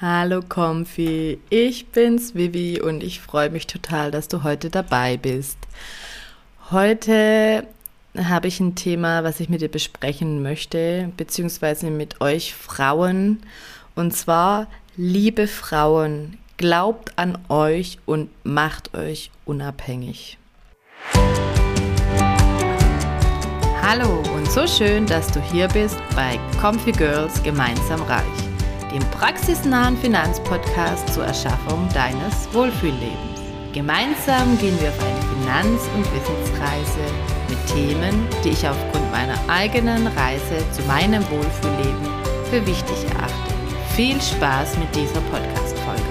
Hallo Comfy, ich bin's Vivi und ich freue mich total, dass du heute dabei bist. Heute habe ich ein Thema, was ich mit dir besprechen möchte, beziehungsweise mit euch Frauen. Und zwar, liebe Frauen, glaubt an euch und macht euch unabhängig. Hallo und so schön, dass du hier bist bei Comfy Girls gemeinsam reich dem praxisnahen Finanzpodcast zur Erschaffung deines Wohlfühllebens. Gemeinsam gehen wir auf eine Finanz- und Wissensreise mit Themen, die ich aufgrund meiner eigenen Reise zu meinem Wohlfühlleben für wichtig erachte. Viel Spaß mit dieser Podcast-Folge.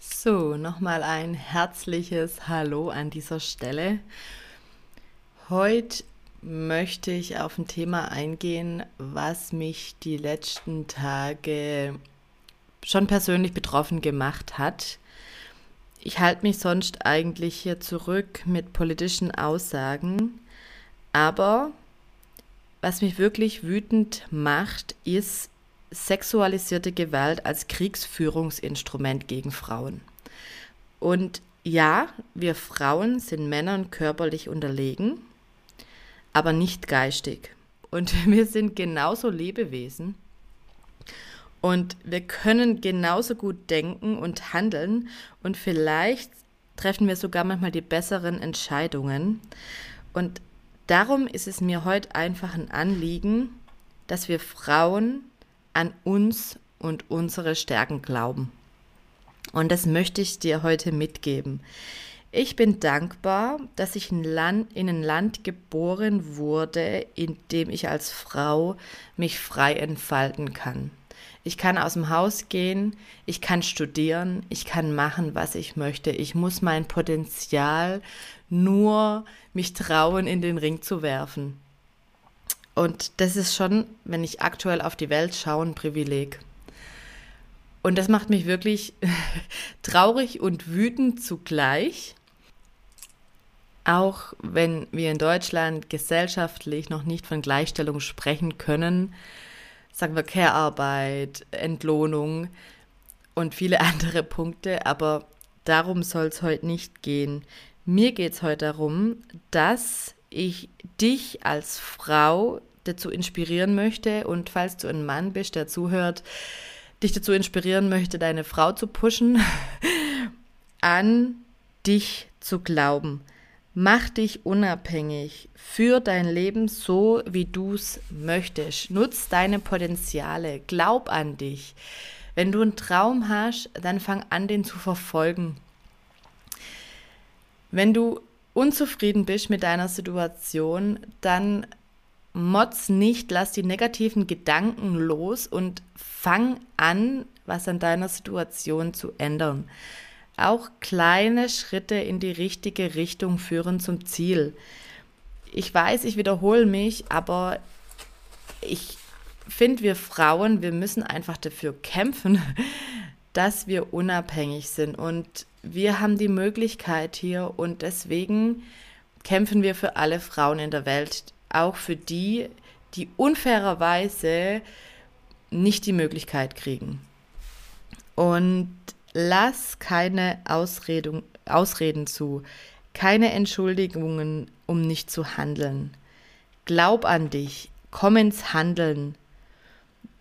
So, nochmal ein herzliches Hallo an dieser Stelle. Heute möchte ich auf ein Thema eingehen, was mich die letzten Tage schon persönlich betroffen gemacht hat. Ich halte mich sonst eigentlich hier zurück mit politischen Aussagen, aber was mich wirklich wütend macht, ist sexualisierte Gewalt als Kriegsführungsinstrument gegen Frauen. Und ja, wir Frauen sind Männern körperlich unterlegen, aber nicht geistig. Und wir sind genauso Lebewesen. Und wir können genauso gut denken und handeln. Und vielleicht treffen wir sogar manchmal die besseren Entscheidungen. Und darum ist es mir heute einfach ein Anliegen, dass wir Frauen an uns und unsere Stärken glauben. Und das möchte ich dir heute mitgeben. Ich bin dankbar, dass ich in, Land, in ein Land geboren wurde, in dem ich als Frau mich frei entfalten kann. Ich kann aus dem Haus gehen, ich kann studieren, ich kann machen, was ich möchte. Ich muss mein Potenzial nur mich trauen, in den Ring zu werfen. Und das ist schon, wenn ich aktuell auf die Welt schaue, ein Privileg. Und das macht mich wirklich traurig und wütend zugleich, auch wenn wir in Deutschland gesellschaftlich noch nicht von Gleichstellung sprechen können, sagen wir Care-Arbeit, Entlohnung und viele andere Punkte, aber darum soll es heute nicht gehen. Mir geht es heute darum, dass ich dich als Frau dazu inspirieren möchte und falls du ein Mann bist, der zuhört, dich dazu inspirieren möchte, deine Frau zu pushen, an dich zu glauben. Mach dich unabhängig. Führ dein Leben so, wie du es möchtest. Nutz deine Potenziale. Glaub an dich. Wenn du einen Traum hast, dann fang an, den zu verfolgen. Wenn du unzufrieden bist mit deiner Situation, dann motz nicht, lass die negativen Gedanken los und fang an, was an deiner Situation zu ändern. Auch kleine Schritte in die richtige Richtung führen zum Ziel. Ich weiß, ich wiederhole mich, aber ich finde, wir Frauen, wir müssen einfach dafür kämpfen, dass wir unabhängig sind. Und wir haben die Möglichkeit hier und deswegen kämpfen wir für alle Frauen in der Welt, auch für die, die unfairerweise nicht die Möglichkeit kriegen. Und Lass keine Ausredung, Ausreden zu, keine Entschuldigungen, um nicht zu handeln. Glaub an dich, komm ins Handeln,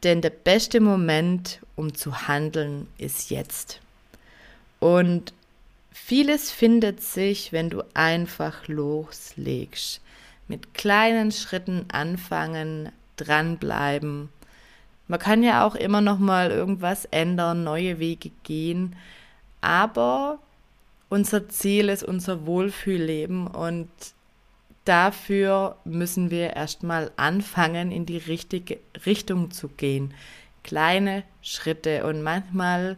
denn der beste Moment, um zu handeln, ist jetzt. Und vieles findet sich, wenn du einfach loslegst. Mit kleinen Schritten anfangen, dranbleiben man kann ja auch immer noch mal irgendwas ändern, neue Wege gehen, aber unser Ziel ist unser Wohlfühlleben und dafür müssen wir erstmal anfangen, in die richtige Richtung zu gehen. Kleine Schritte und manchmal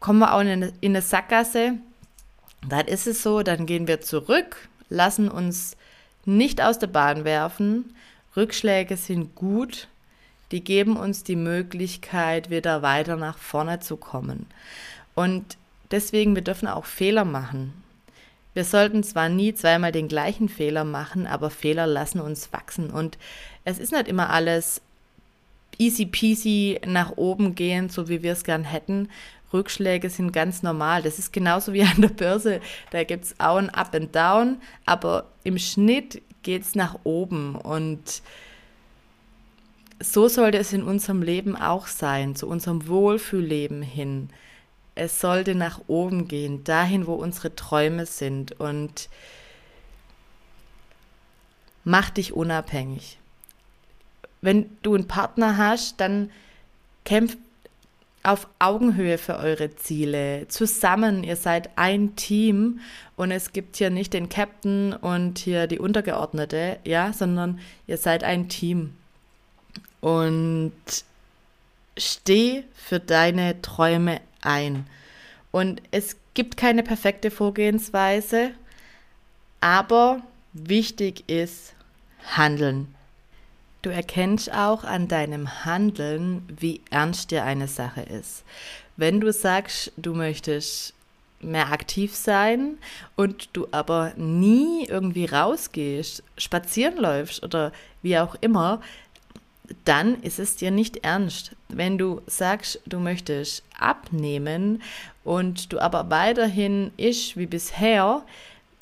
kommen wir auch in eine, in eine Sackgasse. Dann ist es so, dann gehen wir zurück, lassen uns nicht aus der Bahn werfen. Rückschläge sind gut, die geben uns die Möglichkeit, wieder weiter nach vorne zu kommen. Und deswegen, wir dürfen auch Fehler machen. Wir sollten zwar nie zweimal den gleichen Fehler machen, aber Fehler lassen uns wachsen. Und es ist nicht immer alles easy peasy nach oben gehen, so wie wir es gern hätten. Rückschläge sind ganz normal. Das ist genauso wie an der Börse. Da gibt es auch ein Up and Down, aber im Schnitt geht es nach oben. Und so sollte es in unserem Leben auch sein, zu unserem Wohlfühlleben hin. Es sollte nach oben gehen, dahin, wo unsere Träume sind. Und mach dich unabhängig. Wenn du einen Partner hast, dann kämpft auf Augenhöhe für eure Ziele. Zusammen, ihr seid ein Team und es gibt hier nicht den Captain und hier die Untergeordnete, ja, sondern ihr seid ein Team. Und steh für deine Träume ein. Und es gibt keine perfekte Vorgehensweise, aber wichtig ist handeln. Du erkennst auch an deinem Handeln, wie ernst dir eine Sache ist. Wenn du sagst, du möchtest mehr aktiv sein und du aber nie irgendwie rausgehst, spazieren läufst oder wie auch immer, dann ist es dir nicht ernst. Wenn du sagst, du möchtest abnehmen und du aber weiterhin isch wie bisher,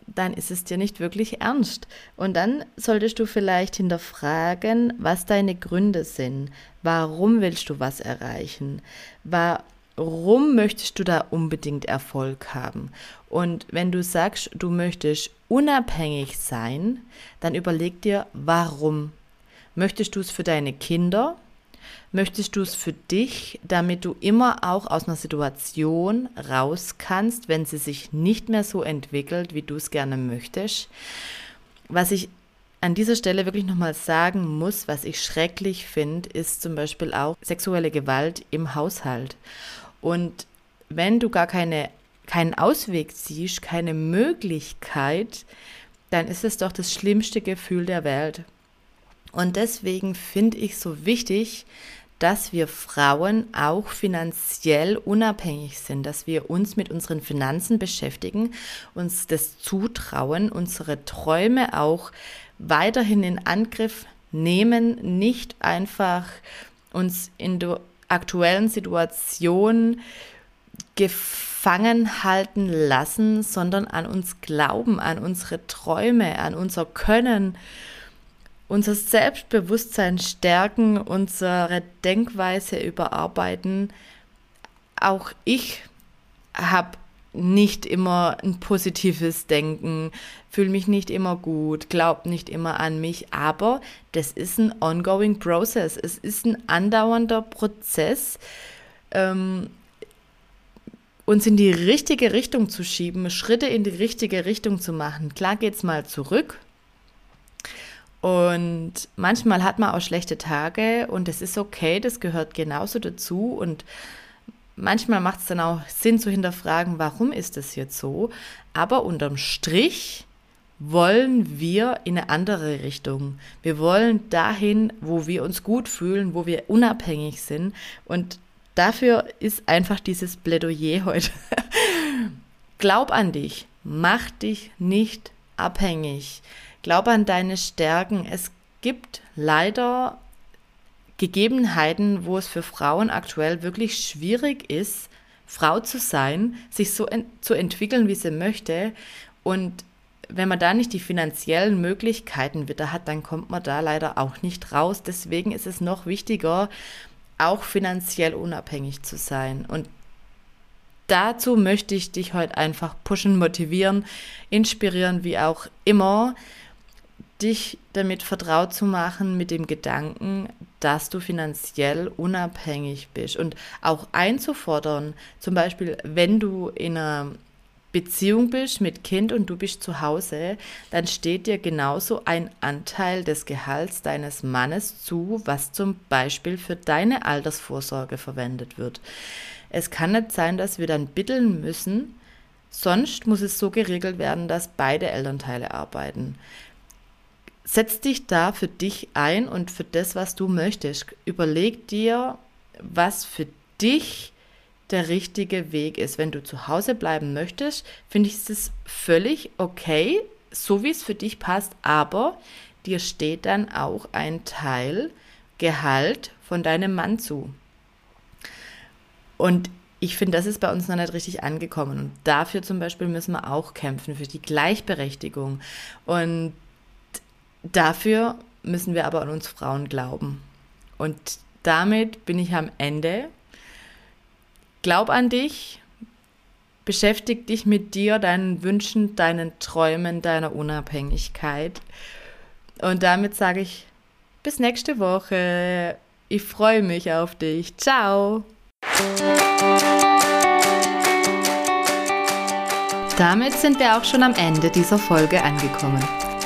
dann ist es dir nicht wirklich ernst. Und dann solltest du vielleicht hinterfragen, was deine Gründe sind. Warum willst du was erreichen? Warum möchtest du da unbedingt Erfolg haben? Und wenn du sagst, du möchtest unabhängig sein, dann überleg dir, warum. Möchtest du es für deine Kinder? Möchtest du es für dich, damit du immer auch aus einer Situation raus kannst, wenn sie sich nicht mehr so entwickelt, wie du es gerne möchtest? Was ich an dieser Stelle wirklich nochmal sagen muss, was ich schrecklich finde, ist zum Beispiel auch sexuelle Gewalt im Haushalt. Und wenn du gar keine, keinen Ausweg siehst, keine Möglichkeit, dann ist es doch das schlimmste Gefühl der Welt. Und deswegen finde ich so wichtig, dass wir Frauen auch finanziell unabhängig sind, dass wir uns mit unseren Finanzen beschäftigen, uns das zutrauen, unsere Träume auch weiterhin in Angriff nehmen, nicht einfach uns in der aktuellen Situation gefangen halten lassen, sondern an uns glauben, an unsere Träume, an unser Können unser Selbstbewusstsein stärken, unsere Denkweise überarbeiten. Auch ich habe nicht immer ein positives Denken, fühle mich nicht immer gut, glaube nicht immer an mich, aber das ist ein ongoing process. Es ist ein andauernder Prozess, ähm, uns in die richtige Richtung zu schieben, Schritte in die richtige Richtung zu machen. Klar geht es mal zurück, und manchmal hat man auch schlechte Tage und das ist okay, das gehört genauso dazu. Und manchmal macht es dann auch Sinn zu hinterfragen, warum ist das jetzt so. Aber unterm Strich wollen wir in eine andere Richtung. Wir wollen dahin, wo wir uns gut fühlen, wo wir unabhängig sind. Und dafür ist einfach dieses Plädoyer heute. Glaub an dich, mach dich nicht abhängig. Glaube an deine Stärken. Es gibt leider Gegebenheiten, wo es für Frauen aktuell wirklich schwierig ist, Frau zu sein, sich so ent zu entwickeln, wie sie möchte. Und wenn man da nicht die finanziellen Möglichkeiten wieder hat, dann kommt man da leider auch nicht raus. Deswegen ist es noch wichtiger, auch finanziell unabhängig zu sein. Und dazu möchte ich dich heute einfach pushen, motivieren, inspirieren, wie auch immer dich damit vertraut zu machen mit dem Gedanken, dass du finanziell unabhängig bist und auch einzufordern, zum Beispiel, wenn du in einer Beziehung bist mit Kind und du bist zu Hause, dann steht dir genauso ein Anteil des Gehalts deines Mannes zu, was zum Beispiel für deine Altersvorsorge verwendet wird. Es kann nicht sein, dass wir dann bitteln müssen, sonst muss es so geregelt werden, dass beide Elternteile arbeiten setz dich da für dich ein und für das, was du möchtest. Überleg dir, was für dich der richtige Weg ist. Wenn du zu Hause bleiben möchtest, finde ich es völlig okay, so wie es für dich passt, aber dir steht dann auch ein Teil Gehalt von deinem Mann zu. Und ich finde, das ist bei uns noch nicht richtig angekommen. Und dafür zum Beispiel müssen wir auch kämpfen, für die Gleichberechtigung. Und dafür müssen wir aber an uns Frauen glauben. Und damit bin ich am Ende. Glaub an dich, beschäftig dich mit dir, deinen Wünschen, deinen Träumen, deiner Unabhängigkeit. Und damit sage ich bis nächste Woche. Ich freue mich auf dich. Ciao. Damit sind wir auch schon am Ende dieser Folge angekommen.